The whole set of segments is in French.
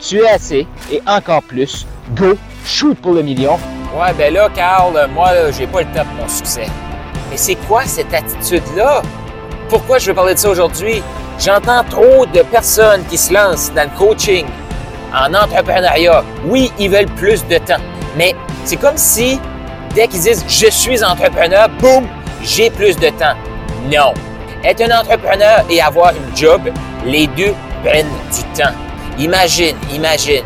tu es assez et encore plus. Go, shoot pour le million. Ouais, ben là, Carl, moi, j'ai pas le temps de mon succès. Mais c'est quoi cette attitude-là? Pourquoi je veux parler de ça aujourd'hui? J'entends trop de personnes qui se lancent dans le coaching, en entrepreneuriat. Oui, ils veulent plus de temps. Mais c'est comme si, dès qu'ils disent je suis entrepreneur, boum, j'ai plus de temps. Non. Être un entrepreneur et avoir une job, les deux prennent du temps. Imagine, imagine.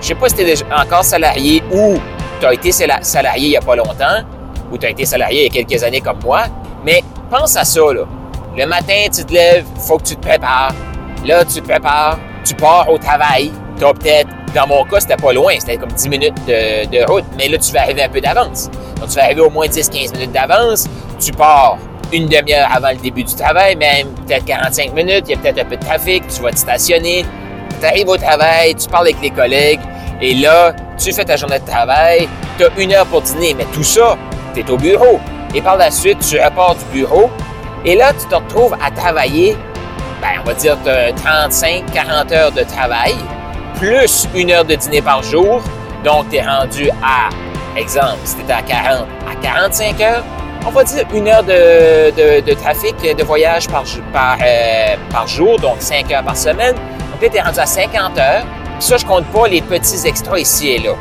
Je sais pas si tu es encore salarié ou tu as été salarié il n'y a pas longtemps ou tu as été salarié il y a quelques années comme moi, mais pense à ça. Là. Le matin, tu te lèves, il faut que tu te prépares. Là, tu te prépares, tu pars au travail. Tu peut-être, dans mon cas, c'était pas loin, c'était comme 10 minutes de, de, route, mais là, tu vas arriver un peu d'avance. Donc, tu vas arriver au moins 10-15 minutes d'avance. Tu pars une demi-heure avant le début du travail, même peut-être 45 minutes, il y a peut-être un peu de trafic, tu vas te stationner, tu arrives au travail, tu parles avec les collègues, et là, tu fais ta journée de travail, tu as une heure pour dîner, mais tout ça, tu es au bureau. Et par la suite, tu repars du bureau, et là, tu te retrouves à travailler, ben, on va dire 35-40 heures de travail, plus une heure de dîner par jour. Donc, tu es rendu à, exemple, si tu à 40, à 45 heures, on va dire une heure de, de, trafic, de voyage par, par, euh, par jour, donc 5 heures par semaine. Donc là, tu es rendu à 50 heures. Ça, je compte pas les petits extras ici et là.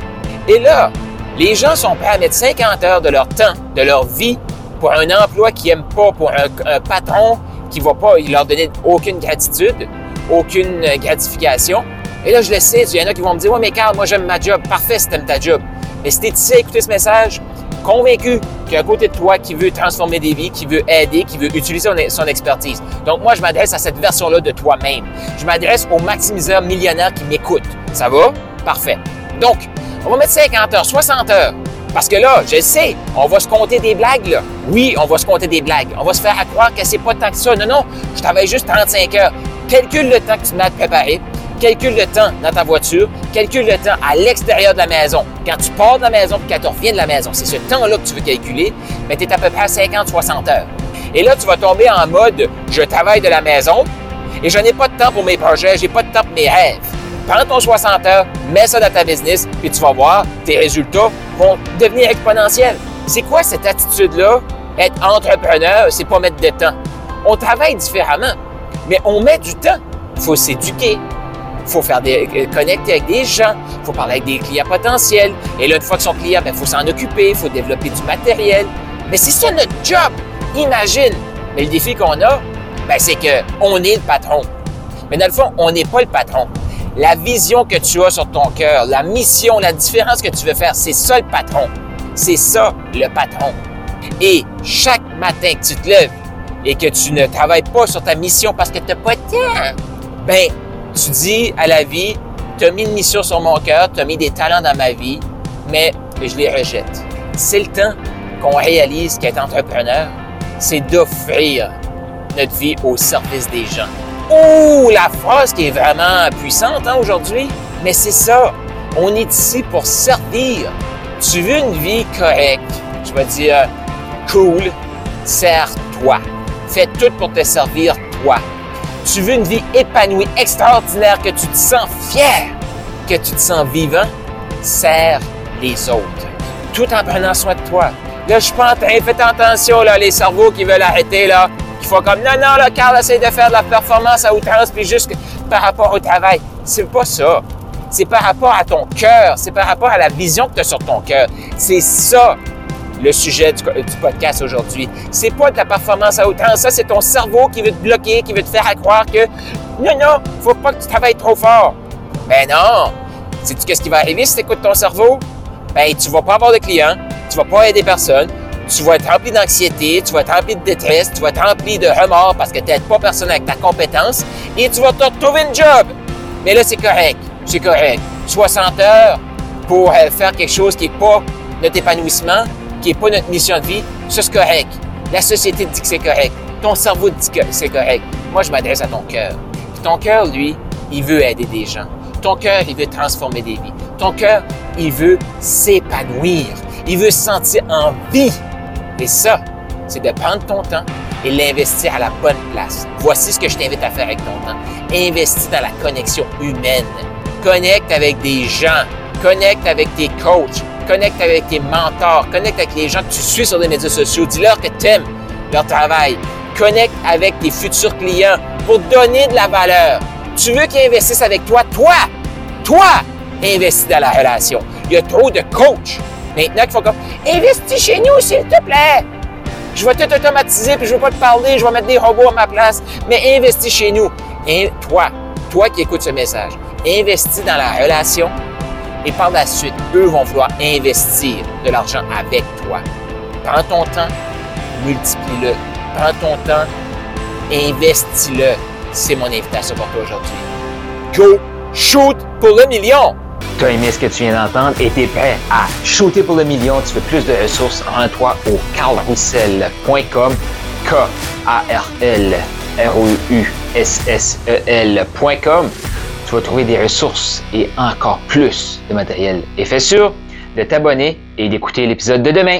Et là, les gens sont prêts à mettre 50 heures de leur temps, de leur vie, pour un emploi qu'ils n'aiment pas, pour un, patron qui ne va pas leur donner aucune gratitude, aucune gratification. Et là, je le sais, il y en a qui vont me dire Ouais, mais Carl, moi j'aime ma job. Parfait si aimes ta job. Mais si tu es ici écouter ce message, convaincu qu'il y a un côté de toi qui veut transformer des vies, qui veut aider, qui veut utiliser son expertise. Donc, moi, je m'adresse à cette version-là de toi-même. Je m'adresse aux maximiseurs millionnaires qui m'écoutent. Ça va? Parfait. Donc, on va mettre 50 heures, 60 heures. Parce que là, je sais, on va se compter des blagues. Oui, on va se compter des blagues. On va se faire croire que c'est pas tant que ça. Non, non, je travaille juste 35 heures. Calcule le temps que tu m'as préparé calcule le temps dans ta voiture, calcule le temps à l'extérieur de la maison. Quand tu pars de la maison et quand tu reviens de la maison, c'est ce temps-là que tu veux calculer, mais tu es à peu près à 50-60 heures. Et là, tu vas tomber en mode je travaille de la maison et je n'ai pas de temps pour mes projets, j'ai pas de temps pour mes rêves. Prends ton 60 heures, mets ça dans ta business et tu vas voir, tes résultats vont devenir exponentiels. C'est quoi cette attitude-là? Être entrepreneur, c'est pas mettre de temps. On travaille différemment, mais on met du temps. Il faut s'éduquer, il faut faire des, euh, connecter avec des gens, il faut parler avec des clients potentiels. Et là, une fois qu'ils sont clients, il ben, faut s'en occuper, il faut développer du matériel. Mais c'est ça notre job. Imagine. Mais le défi qu'on a, ben, c'est qu'on est le patron. Mais dans le fond, on n'est pas le patron. La vision que tu as sur ton cœur, la mission, la différence que tu veux faire, c'est ça le patron. C'est ça le patron. Et chaque matin que tu te lèves et que tu ne travailles pas sur ta mission parce que tu n'as pas de temps, ben, tu dis à la vie, tu as mis une mission sur mon cœur, tu as mis des talents dans ma vie, mais je les rejette. C'est le temps qu'on réalise qu'être entrepreneur, c'est d'offrir notre vie au service des gens. Oh, la phrase qui est vraiment puissante hein, aujourd'hui, mais c'est ça. On est ici pour servir. Tu veux une vie correcte, je vais dire cool, sers-toi. Fais tout pour te servir toi tu veux une vie épanouie, extraordinaire, que tu te sens fier, que tu te sens vivant, sers les autres, tout en prenant soin de toi. Là, je suis pas attention, là, les cerveaux qui veulent arrêter, là, qui font comme, non, non, là, Carl essaie de faire de la performance à outrance, puis juste par rapport au travail. C'est pas ça. C'est par rapport à ton cœur, c'est par rapport à la vision que tu as sur ton cœur. C'est ça le sujet du, du podcast aujourd'hui. C'est pas de la performance à outrance. Ça, c'est ton cerveau qui veut te bloquer, qui veut te faire croire que non, non, faut pas que tu travailles trop fort. Ben non. Sais-tu qu'est-ce qui va arriver si tu écoutes ton cerveau? Ben, tu vas pas avoir de clients, tu vas pas aider personne, tu vas être rempli d'anxiété, tu vas être rempli de détresse, tu vas être rempli de remords parce que tu n'aides pas personne avec ta compétence et tu vas te retrouver une job. Mais là, c'est correct. C'est correct. 60 heures pour euh, faire quelque chose qui n'est pas notre épanouissement, qui n'est pas notre mission de vie, ça c'est correct. La société dit que c'est correct. Ton cerveau dit que c'est correct. Moi, je m'adresse à ton cœur. Ton cœur, lui, il veut aider des gens. Ton cœur, il veut transformer des vies. Ton cœur, il veut s'épanouir. Il veut se sentir en vie. Et ça, c'est de prendre ton temps et l'investir à la bonne place. Voici ce que je t'invite à faire avec ton temps. Investis dans la connexion humaine. Connecte avec des gens. Connecte avec tes coachs. Connecte avec tes mentors. Connecte avec les gens que tu suis sur les médias sociaux. Dis-leur que tu aimes leur travail. Connecte avec tes futurs clients pour donner de la valeur. Tu veux qu'ils investissent avec toi? Toi, toi, investis dans la relation. Il y a trop de coachs maintenant qu'il faut comme investis chez nous, s'il te plaît. Je vais tout automatiser puis je ne vais pas te parler, je vais mettre des robots à ma place, mais investis chez nous. Toi, toi qui écoutes ce message, investis dans la relation et par la suite, eux vont vouloir investir de l'argent avec toi. Prends ton temps, multiplie-le. Prends ton temps, investis-le. C'est mon invitation pour toi aujourd'hui. Go, shoot pour le million! Tu as aimé ce que tu viens d'entendre et tu es prêt à shooter pour le million. Tu veux plus de ressources, rends-toi au carlroussel.com. K-A-R-L-R-O-U-S-S-E-L.com. Tu vas trouver des ressources et encore plus de matériel. Et fais sûr de t'abonner et d'écouter l'épisode de demain.